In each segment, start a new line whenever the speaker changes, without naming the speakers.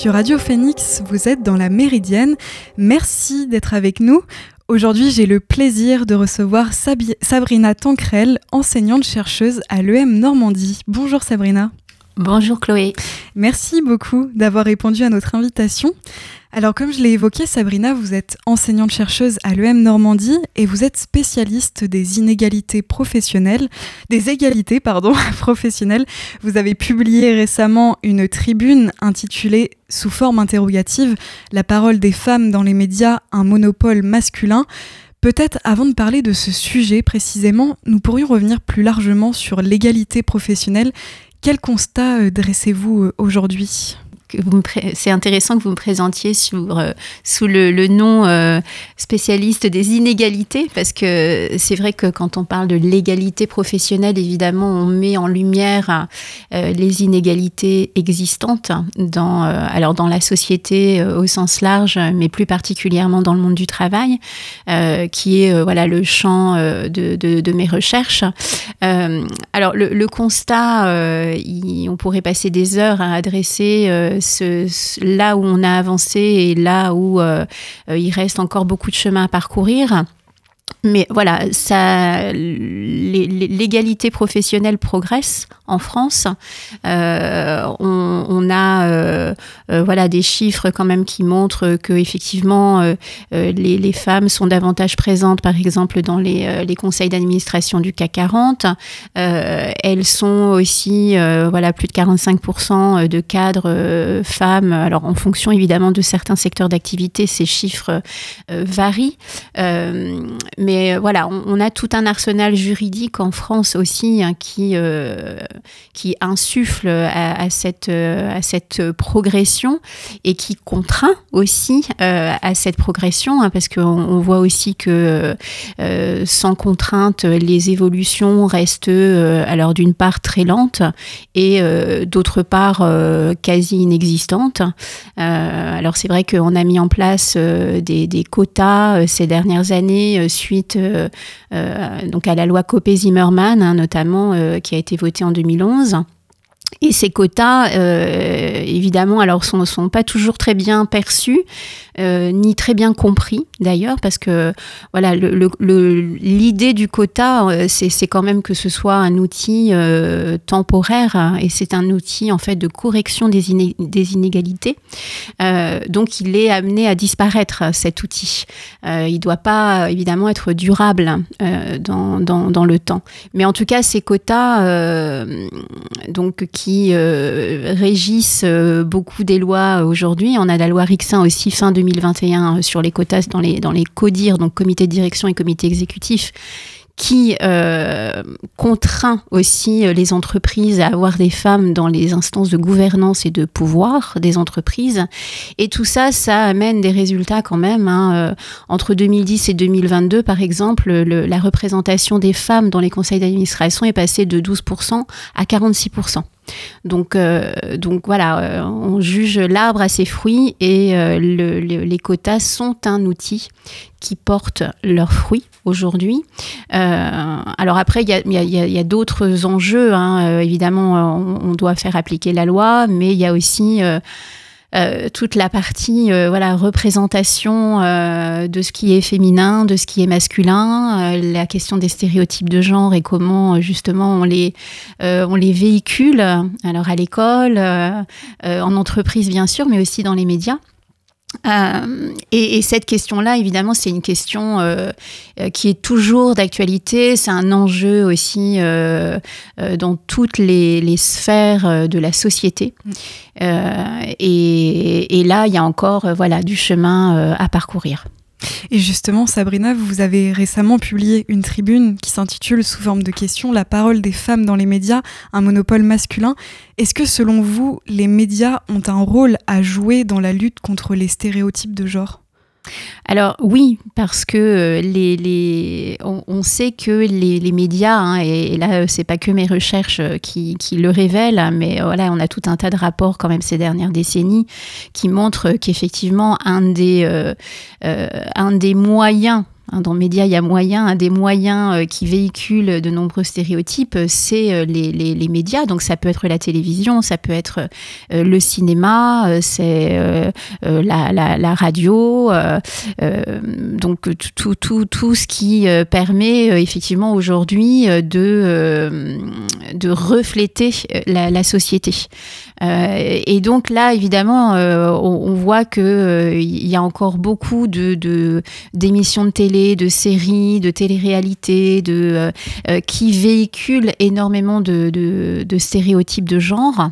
sur Radio Phoenix, vous êtes dans la Méridienne. Merci d'être avec nous. Aujourd'hui, j'ai le plaisir de recevoir Sabrina Tancrel, enseignante-chercheuse à l'EM Normandie. Bonjour Sabrina.
Bonjour Chloé.
Merci beaucoup d'avoir répondu à notre invitation. Alors comme je l'ai évoqué, Sabrina, vous êtes enseignante-chercheuse à l'EM Normandie et vous êtes spécialiste des inégalités professionnelles, des égalités pardon, professionnelles. Vous avez publié récemment une tribune intitulée sous forme interrogative La parole des femmes dans les médias, un monopole masculin. Peut-être avant de parler de ce sujet précisément, nous pourrions revenir plus largement sur l'égalité professionnelle. Quel constat euh, dressez-vous euh, aujourd'hui?
C'est intéressant que vous me présentiez euh, sous le, nom euh, spécialiste des inégalités, parce que c'est vrai que quand on parle de l'égalité professionnelle, évidemment, on met en lumière euh, les inégalités existantes dans, alors dans la société au sens large, mais plus particulièrement dans le monde du travail, qui est voilà le champ de, mes recherches. alors le constat, on pourrait passer des heures à adresser là où on a avancé et là où euh, euh, il reste encore beaucoup de chemin à parcourir. Mais voilà, ça, l'égalité professionnelle progresse en France. Euh, on, a euh, euh, voilà des chiffres quand même qui montrent que effectivement les, femmes sont davantage présentes, par exemple dans les, conseils d'administration du CAC 40. elles sont aussi voilà plus de 45% de cadres femmes. Alors en fonction évidemment de certains secteurs d'activité, ces chiffres varient. Voilà, on, a tout un arsenal juridique en France aussi hein, qui qui insuffle à, cette, euh, à cette progression et qui contraint aussi euh, à cette progression, hein, parce qu'on on voit aussi que euh, sans contrainte, les évolutions restent alors d'une part très lentes et d'autre part quasi inexistantes. alors c'est vrai qu'on a mis en place des quotas ces dernières années suite donc à la loi Copé-Zimmermann, hein, notamment, qui a été votée en 2000 2011. Et ces quotas, euh, évidemment, alors sont, pas toujours très bien perçus, euh, ni très bien compris d'ailleurs, parce que voilà, l'idée du quota, euh, c'est quand même que ce soit un outil temporaire hein, et c'est un outil en fait de correction des, inégalités. donc, il est amené à disparaître cet outil. il doit pas évidemment être durable dans, le temps. Mais en tout cas, ces quotas, donc euh, régissent euh, beaucoup des lois aujourd'hui. On a la loi Rixin aussi fin 2021 euh, sur les quotas dans les, dans les CODIR, donc comité de direction et comité exécutif, qui contraint aussi les entreprises à avoir des femmes dans les instances de gouvernance et de pouvoir des entreprises. Et tout ça, ça amène des résultats quand même. Hein. Entre 2010 et 2022, par exemple, la représentation des femmes dans les conseils d'administration est passée de 12% à 46%. Donc, donc voilà, on juge l'arbre à ses fruits et les quotas sont un outil qui portent leurs fruits aujourd'hui. Euh, alors après, il y a, d'autres enjeux. Hein. Euh, évidemment, on, doit faire appliquer la loi, mais il y a aussi euh, toute la partie voilà représentation de ce qui est féminin, de ce qui est masculin, la question des stéréotypes de genre et comment justement on les on les véhicule. Alors à l'école, en entreprise bien sûr, mais aussi dans les médias. Euh, et, cette question-là, évidemment, c'est une question euh, euh, qui est toujours d'actualité. C'est un enjeu aussi dans toutes les, sphères de la société. Mm. Et, et, là, il y a encore voilà, du chemin à parcourir.
Et justement, Sabrina, vous avez récemment publié une tribune qui s'intitule sous forme de question La parole des femmes dans les médias, un monopole masculin. Est-ce que selon vous, les médias ont un rôle à jouer dans la lutte contre les stéréotypes de genre?
Alors oui, parce que euh, on, sait que les, médias, hein, et, là c'est pas que mes recherches euh, qui, le révèlent, hein, mais voilà, on a tout un tas de rapports quand même ces dernières décennies qui montrent qu'effectivement un des, euh, moyens dans médias, il y a moyen, un des moyens qui véhiculent de nombreux stéréotypes, c'est les, les, médias. Donc ça peut être la télévision, ça peut être le cinéma, c'est la, la, radio. donc tout, tout, tout ce qui permet effectivement aujourd'hui de, de refléter la société. Euh, et donc là, évidemment, euh, on, voit qu'il euh, il y a encore beaucoup de d'émissions de, télé, de séries, de télé-réalité, de qui véhiculent énormément de, de stéréotypes de genre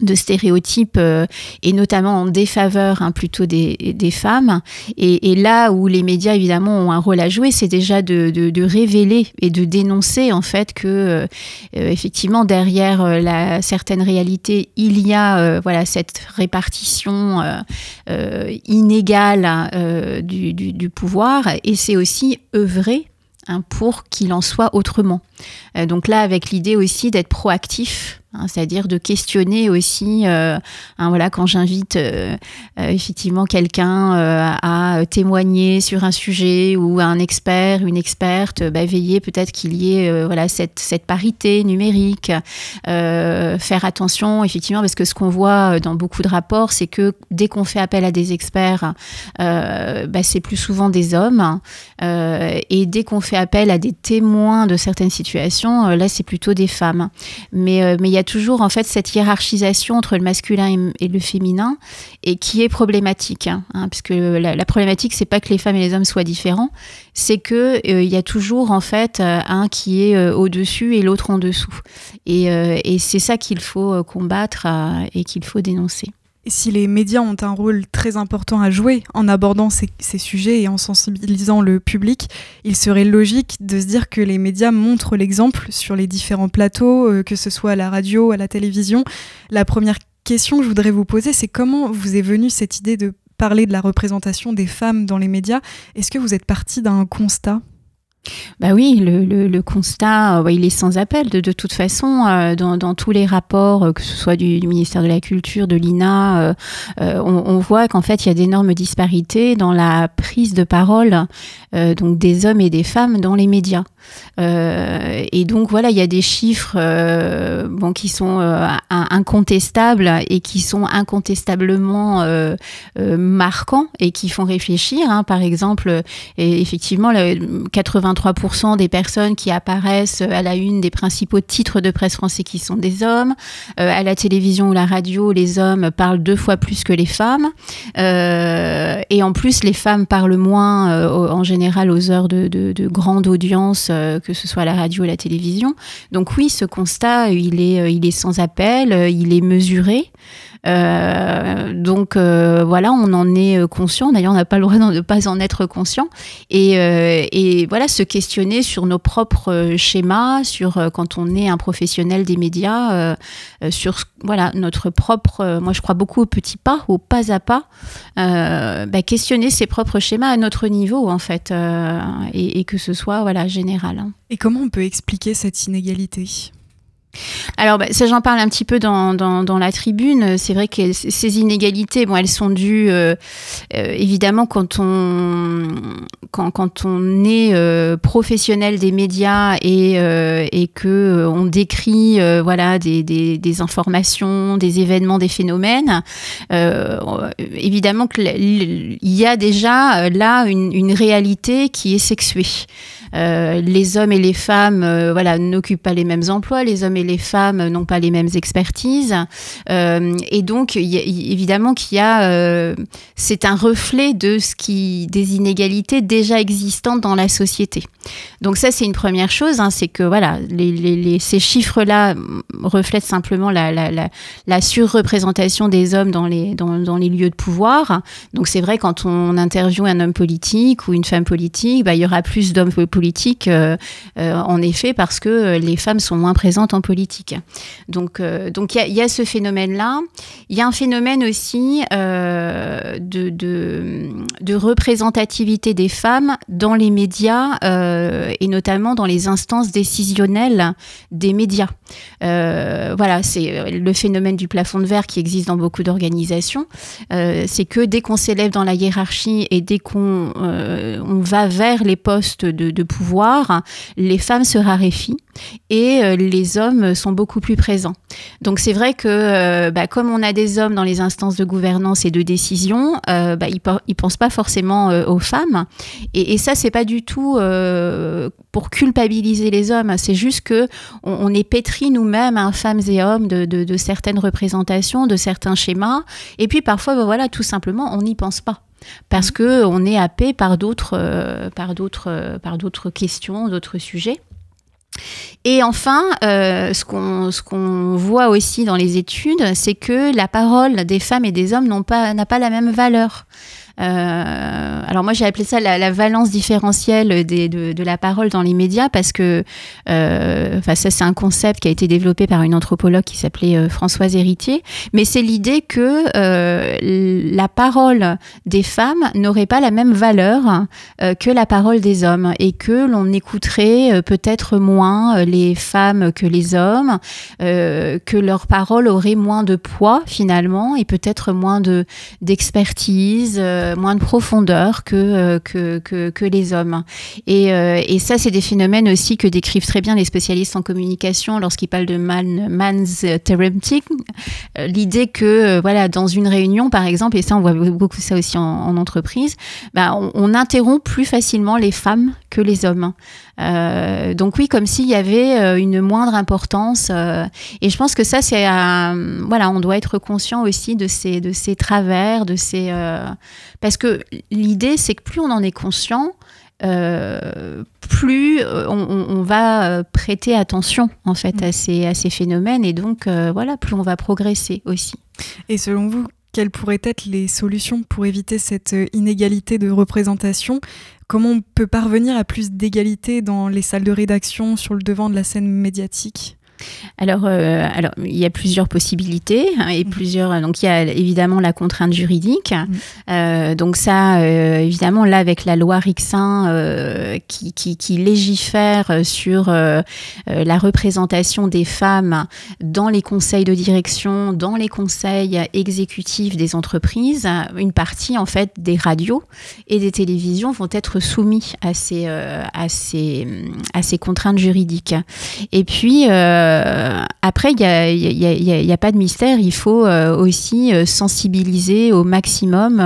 de stéréotypes euh, et notamment en défaveur hein, plutôt des, des femmes. Et, là où les médias évidemment ont un rôle à jouer, c'est déjà de, révéler et de dénoncer en fait que euh, euh, effectivement derrière la certaine réalité il y a voilà cette répartition inégale du, du, du, pouvoir et c'est aussi œuvrer hein, pour qu'il en soit autrement. Donc là avec l'idée aussi d'être proactif Hein, c'est-à-dire de questionner aussi, euh, hein, voilà, quand j'invite euh, euh, effectivement quelqu'un à témoigner sur un sujet ou un expert, une experte, bah, veiller peut-être qu'il y ait voilà cette, parité numérique, faire attention effectivement parce que ce qu'on voit dans beaucoup de rapports, c'est que dès qu'on fait appel à des experts, bah, c'est plus souvent des hommes et dès qu'on fait appel à des témoins de certaines situations, là c'est plutôt des femmes. Mais mais il y a toujours en fait cette hiérarchisation entre le masculin et, le féminin et qui est problématique, hein, hein, puisque la, la problématique c'est pas que les femmes et les hommes soient différents, c'est que euh, il y a toujours en fait euh, un qui est euh, au-dessus et l'autre en dessous, et c'est ça qu'il faut combattre et qu'il faut dénoncer
si les médias ont un rôle très important à jouer en abordant ces, sujets et en sensibilisant le public, il serait logique de se dire que les médias montrent l'exemple sur les différents plateaux, euh, que ce soit à la radio, à la télévision. La première question que je voudrais vous poser, c'est comment vous est venue cette idée de parler de la représentation des femmes dans les médias? Est-ce que vous êtes parti d'un constat?
Bah oui, le, constat, euh, il est sans appel. De, toute façon, euh, dans, tous les rapports, euh, que ce soit du, ministère de la Culture, de l'INA, on, voit qu'en fait, il y a d'énormes disparités dans la prise de parole donc des hommes et des femmes dans les médias. et donc voilà, il y a des chiffres qui sont incontestables et qui sont incontestablement marquants et qui font réfléchir. Hein. Par exemple, effectivement, 80 23% des personnes qui apparaissent à la une des principaux titres de presse français qui sont des hommes. Euh, à la télévision ou la radio, les hommes parlent deux fois plus que les femmes. Euh, et en plus, les femmes parlent moins euh, en général aux heures de, de grande audience, que ce soit à la radio ou la télévision. Donc oui, ce constat, il est, il est sans appel, il est mesuré. Euh, donc euh, voilà, on en est euh, conscient. D'ailleurs, on n'a pas le droit de ne pas en être conscient. Et, voilà, se questionner sur nos propres schémas, sur quand on est un professionnel des médias, sur voilà notre propre. moi, je crois beaucoup au petit pas, au pas à pas. Bah, questionner ses propres schémas à notre niveau en fait, et, et, que ce soit voilà général.
Et comment on peut expliquer cette inégalité?
Alors, bah, ça, j'en parle un petit peu dans, la tribune. C'est vrai que ces inégalités, bon, elles sont dues, euh, euh, évidemment, quand on, est euh, professionnel des médias et, et que on décrit voilà, des, informations, des événements, des phénomènes, évidemment qu'il y a déjà là une, réalité qui est sexuée. Les hommes et les femmes voilà, n'occupent pas les mêmes emplois, les hommes les femmes n'ont pas les mêmes expertises. Euh, et donc, évidemment qu'il y a... c'est un reflet de ce qui, des inégalités déjà existantes dans la société. Donc ça, c'est une première chose, hein, c'est que voilà, ces chiffres-là reflètent simplement la, surreprésentation des hommes dans les, lieux de pouvoir. Donc c'est vrai, quand on interviewe un homme politique ou une femme politique, bah, il y aura plus d'hommes politiques, euh, euh, en effet, parce que les femmes sont moins présentes en politique politique. Donc, donc il y, a ce phénomène-là. Il y a un phénomène aussi de, de, représentativité des femmes dans les médias et notamment dans les instances décisionnelles des médias. voilà, c'est le phénomène du plafond de verre qui existe dans beaucoup d'organisations. c'est que dès qu'on s'élève dans la hiérarchie et dès qu'on on va vers les postes de, pouvoir, les femmes se raréfient et euh, les hommes sont beaucoup plus présents. Donc c'est vrai que euh, bah, comme on a des hommes dans les instances de gouvernance et de décision, euh, bah, ils ne pensent pas forcément aux femmes. Et, et ça, c'est pas du tout pour culpabiliser les hommes. C'est juste que on, est pétri nous-mêmes, hein, femmes et hommes, de, certaines représentations, de certains schémas. Et puis parfois, bah, voilà, tout simplement, on n'y pense pas parce mmh. que on est happé par d'autres, euh, par d'autres, euh, par d'autres questions, d'autres sujets. Et enfin, euh, ce qu'on voit aussi dans les études, c'est que la parole des femmes et des hommes n'a pas la même valeur. Euh, alors moi j'ai appelé ça la, valence différentielle de, la parole dans les médias parce que euh, ça c'est un concept qui a été développé par une anthropologue qui s'appelait euh, Françoise Héritier, mais c'est l'idée que la parole des femmes n'aurait pas la même valeur que la parole des hommes et que l'on écouterait peut-être moins les femmes que les hommes, que leur parole aurait moins de poids finalement et peut-être moins de d'expertise euh, moins de profondeur euh, que, que, que, les hommes. Et, euh, et ça, c'est des phénomènes aussi que décrivent très bien les spécialistes en communication lorsqu'ils parlent de man, man's parenting. L'idée que, voilà, dans une réunion, par exemple, et ça, on voit beaucoup ça aussi en, entreprise, bah, on, on interrompt plus facilement les femmes que les hommes. Euh, donc oui, comme s'il y avait euh, une moindre importance. Euh, et je pense que ça, c'est voilà, on doit être conscient aussi de ces de ces travers, de ces parce que l'idée, c'est que plus on en est conscient, plus on, va prêter attention en fait à ces, à ces phénomènes et donc voilà, plus on va progresser aussi.
Et selon vous, quelles pourraient être les solutions pour éviter cette inégalité de représentation? Comment on peut parvenir à plus d'égalité dans les salles de rédaction sur le devant de la scène médiatique?
Alors, euh, alors, il y a plusieurs possibilités hein, et mm. plusieurs. Donc, il y a évidemment la contrainte juridique. Mm. Euh, donc ça, euh, évidemment, là avec la loi Rixin qui, qui, légifère sur la représentation des femmes dans les conseils de direction, dans les conseils exécutifs des entreprises, une partie en fait des radios et des télévisions vont être soumis à ces à ces à ces contraintes juridiques. Et puis euh, après, il n'y a, pas de mystère. Il faut euh, aussi euh, sensibiliser au maximum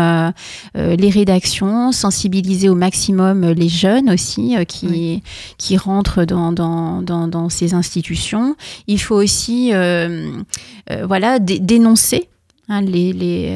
les rédactions, sensibiliser au maximum les jeunes aussi qui, qui rentrent dans, dans, dans, ces institutions. Il faut aussi voilà, dénoncer Hein, les, les,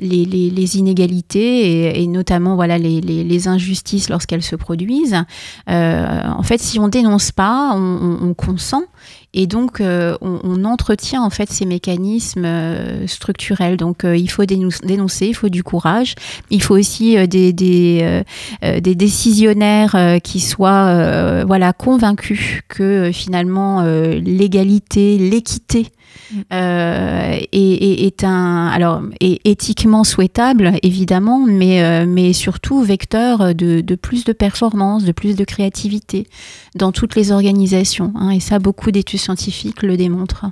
les, inégalités et, notamment voilà, les, injustices lorsqu'elles se produisent. en fait, si on dénonce pas, on consent et donc, euh, on, entretient en fait ces mécanismes euh, structurels. Donc, euh, il faut dénoncer, il faut du courage. Il faut aussi des, des, des, décisionnaires qui soient voilà, convaincus que finalement l'égalité, l'équité mm. est, est, un alors est éthiquement souhaitable évidemment mais mais surtout vecteur de, de, plus de performance de plus de créativité dans toutes les organisations hein. et ça beaucoup d'études scientifiques le démontrent.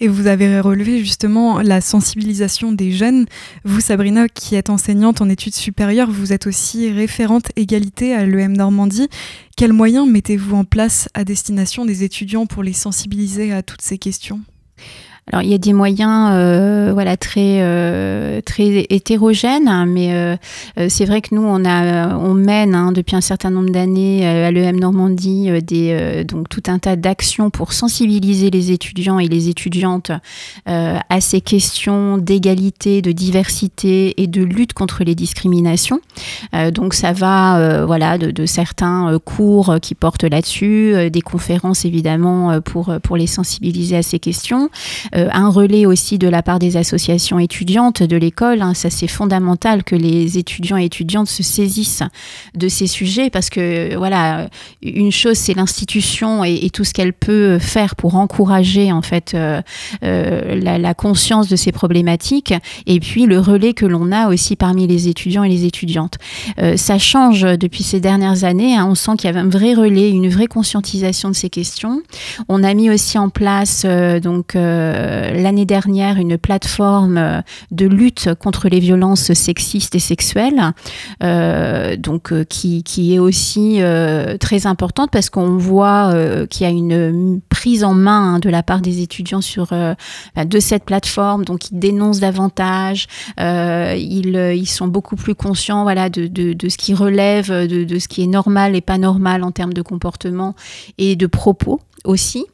Et vous avez relevé justement la sensibilisation des jeunes. Vous, Sabrina, qui êtes enseignante en études supérieures, vous êtes aussi référente égalité à l'EM Normandie. Quels moyens mettez-vous en place à destination des étudiants pour les sensibiliser à toutes ces questions?
Alors il y a des moyens euh, voilà très euh, très hétérogènes, hein, mais euh, c'est vrai que nous on a on mène hein, depuis un certain nombre d'années à l'EM Normandie donc tout un tas d'actions pour sensibiliser les étudiants et les étudiantes à ces questions d'égalité, de diversité et de lutte contre les discriminations. donc ça va voilà de, de, certains cours qui portent là-dessus, des conférences évidemment pour pour les sensibiliser à ces questions. Un relais aussi de la part des associations étudiantes de l'école. Hein. Ça, c'est fondamental que les étudiants et étudiantes se saisissent de ces sujets parce que, voilà, une chose, c'est l'institution et, tout ce qu'elle peut faire pour encourager, en fait, la, la conscience de ces problématiques et puis le relais que l'on a aussi parmi les étudiants et les étudiantes. Euh, ça change depuis ces dernières années. Hein. On sent qu'il y a un vrai relais, une vraie conscientisation de ces questions. On a mis aussi en place euh, donc euh, l'année dernière une plateforme de lutte contre les violences sexistes et sexuelles, donc qui, est aussi très importante parce qu'on voit qu'il y a une prise en main hein, de la part des étudiants sur bah, de cette plateforme, donc ils dénoncent davantage, ils, ils sont beaucoup plus conscients de ce qui relève de, de, ce qui est normal et pas normal en termes de comportement et de propos aussi.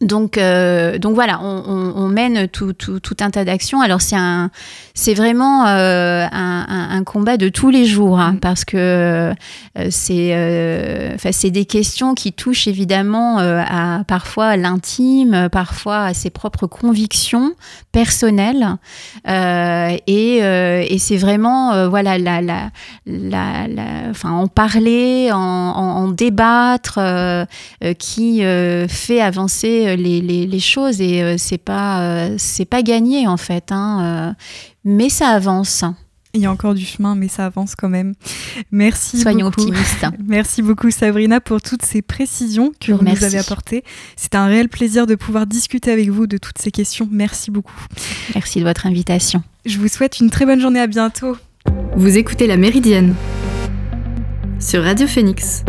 Donc, euh, donc voilà, on, mène tout, tout, tout, un tas d'actions. Alors c'est un, c'est vraiment euh, un, un, combat de tous les jours hein, mm. parce que euh, c'est, enfin c'est des questions qui touchent évidemment à parfois l'intime, parfois à ses propres convictions personnelles, et, et c'est vraiment voilà la, la, la, enfin en parler, en, en débattre, qui fait avancer euh, les, choses et euh, c'est pas euh, c'est pas gagné en fait, hein, mais ça avance.
Il y a encore du chemin, mais ça avance quand même. Merci
Soyons
beaucoup.
optimistes.
Merci beaucoup Sabrina pour toutes ces précisions que vous nous avez apportées. C'est un réel plaisir de pouvoir discuter avec vous de toutes ces questions. Merci beaucoup.
Merci de votre invitation.
Je vous souhaite une très bonne journée. À bientôt.
Vous écoutez La Méridienne sur Radio Phoenix.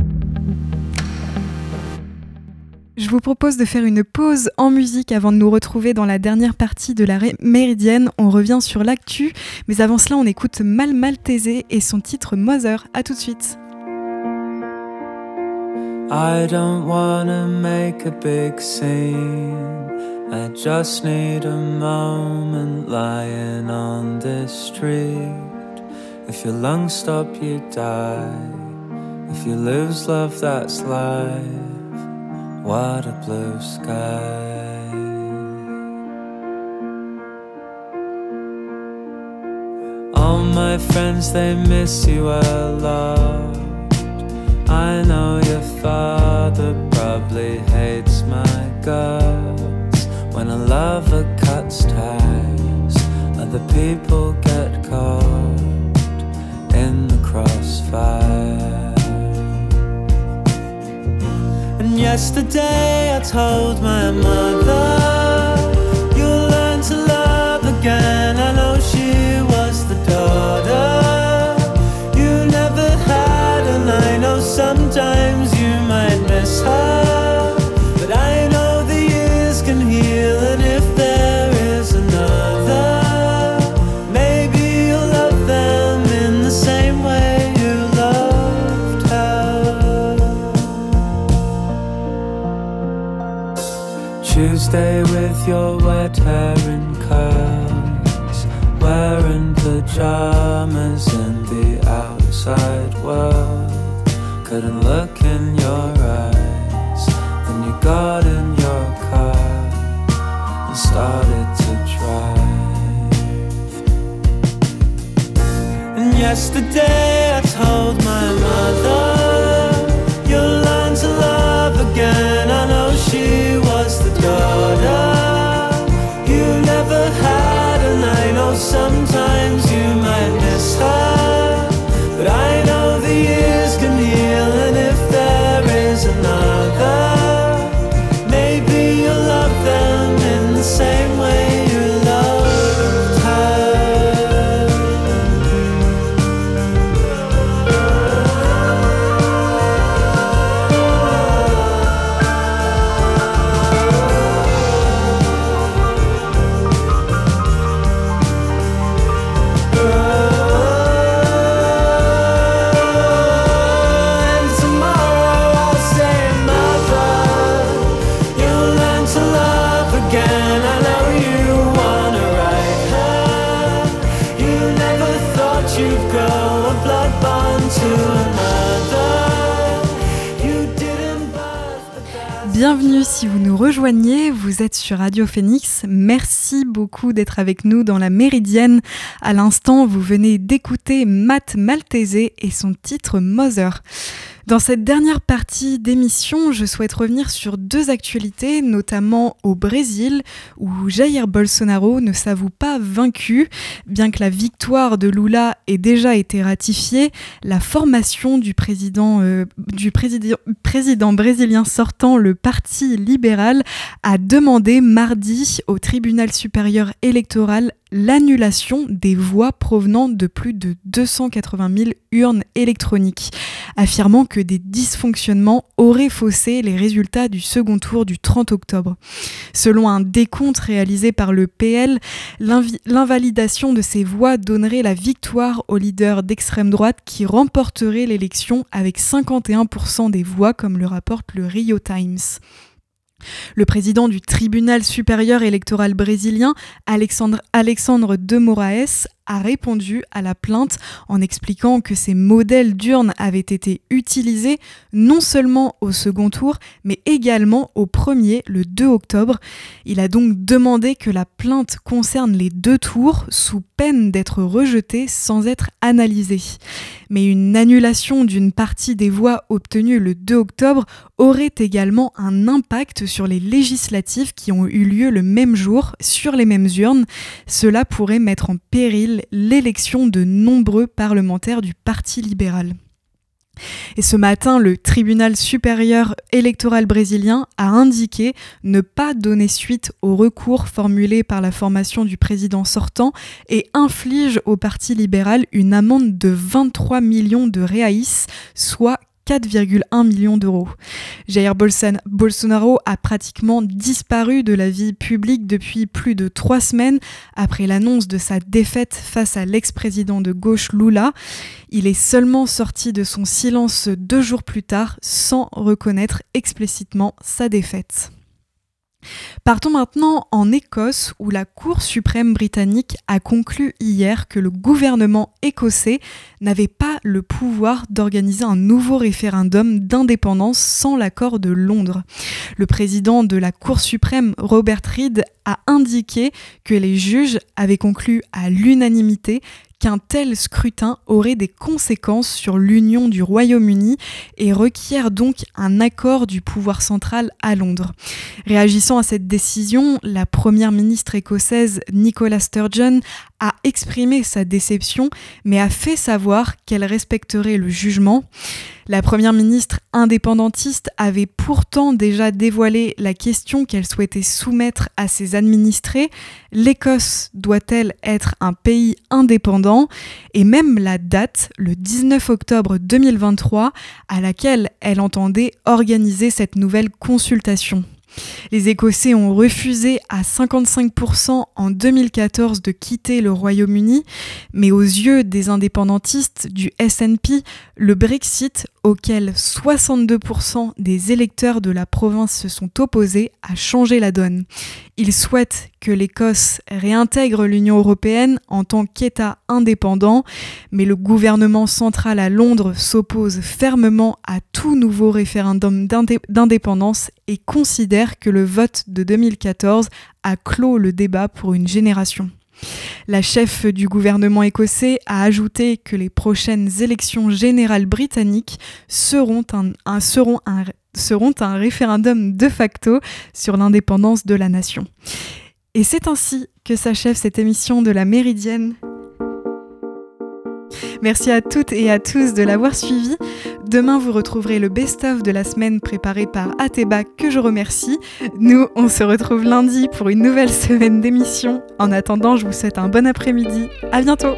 Je vous propose de faire une pause en musique avant de nous retrouver dans la dernière partie de la Méridienne. On revient sur l'actu, mais avant cela, on écoute Mal Maltese et son titre Mother. À tout de suite. I don't wanna make a big scene. I just need a moment lying on this street. If your lungs stop, you die. If you lose love, that's life. What a blue sky. All my friends, they miss you a lot. I know your father probably hates my guts. When a lover cuts ties, other people get caught in the crossfire. Yesterday I told my mother, Tuesday with your wet hair in curls, wearing pajamas in the outside world. Couldn't look in your eyes, then you got in your car and started to drive. And yesterday I told my mother, daughter you never had, and I know sometimes you might miss her.
Nous rejoignez, vous êtes sur Radio Phoenix. Merci beaucoup d'être avec nous dans la Méridienne. À l'instant, vous venez d'écouter Matt Maltese et son titre Mother. Dans cette dernière partie d'émission, je souhaite revenir sur deux actualités, notamment au Brésil, où Jair Bolsonaro ne s'avoue pas vaincu. Bien que la victoire de Lula ait déjà été ratifiée, la formation du président, euh, brésilien sortant, le Parti libéral, a demandé mardi au tribunal supérieur électoral l'annulation des voix provenant de plus de 280 000 urnes électroniques, affirmant que des dysfonctionnements auraient faussé les résultats du second tour du 30 octobre. Selon un décompte réalisé par le PL, l'invalidation de ces voix donnerait la victoire au leader d'extrême droite qui remporterait l'élection avec 51% des voix comme le rapporte le Rio Times. Le président du tribunal supérieur électoral brésilien, Alexandre, Alexandre de Moraes, a répondu à la plainte en expliquant que ces modèles d'urnes avaient été utilisés non seulement au second tour, mais également au premier, le 2 octobre. Il a donc demandé que la plainte concerne les deux tours sous peine d'être rejetée sans être analysée. Mais une annulation d'une partie des voix obtenues le 2 octobre aurait également un impact sur les législatives qui ont eu lieu le même jour sur les mêmes urnes. Cela pourrait mettre en péril l'élection de nombreux parlementaires du Parti libéral. Et ce matin, le tribunal supérieur électoral brésilien a indiqué ne pas donner suite au recours formulé par la formation du président sortant et inflige au Parti libéral une amende de 23 millions de reais, soit 4,1 millions d'euros. Jair Bolsonaro a pratiquement disparu de la vie publique depuis plus de trois semaines après l'annonce de sa défaite face à l'ex-président de gauche Lula. Il est seulement sorti de son silence deux jours plus tard sans reconnaître explicitement sa défaite. Partons maintenant en Écosse où la Cour suprême britannique a conclu hier que le gouvernement écossais n'avait pas le pouvoir d'organiser un nouveau référendum d'indépendance sans l'accord de Londres. Le président de la Cour suprême, Robert Reid, a indiqué que les juges avaient conclu à l'unanimité qu'un tel scrutin aurait des conséquences sur l'union du Royaume-Uni et requiert donc un accord du pouvoir central à Londres. Réagissant à cette décision, la première ministre écossaise Nicola Sturgeon a exprimé sa déception mais a fait savoir qu'elle respecterait le jugement. La première ministre indépendantiste avait pourtant déjà dévoilé la question qu'elle souhaitait soumettre à ses administrés. L'Écosse doit-elle être un pays indépendant? Et même la date, le 19 octobre 2023, à laquelle elle entendait organiser cette nouvelle consultation. Les Écossais ont refusé à 55% en 2014 de quitter le Royaume-Uni, mais aux yeux des indépendantistes du SNP, le Brexit, auquel 62% des électeurs de la province se sont opposés, a changé la donne. Ils souhaitent que l'Écosse réintègre l'Union européenne en tant qu'État indépendant, mais le gouvernement central à Londres s'oppose fermement à tout nouveau référendum d'indépendance et considère que le vote de 2014 a clos le débat pour une génération. La chef du gouvernement écossais a ajouté que les prochaines élections générales britanniques seront un, seront seront un référendum de facto sur l'indépendance de la nation. Et c'est ainsi que s'achève cette émission de la Méridienne. Merci à toutes et à tous de l'avoir suivi. Demain, vous retrouverez le best-of de la semaine préparé par Ateba, que je remercie. Nous, on se retrouve lundi pour une nouvelle semaine d'émission. En attendant, je vous souhaite un bon après-midi. À bientôt!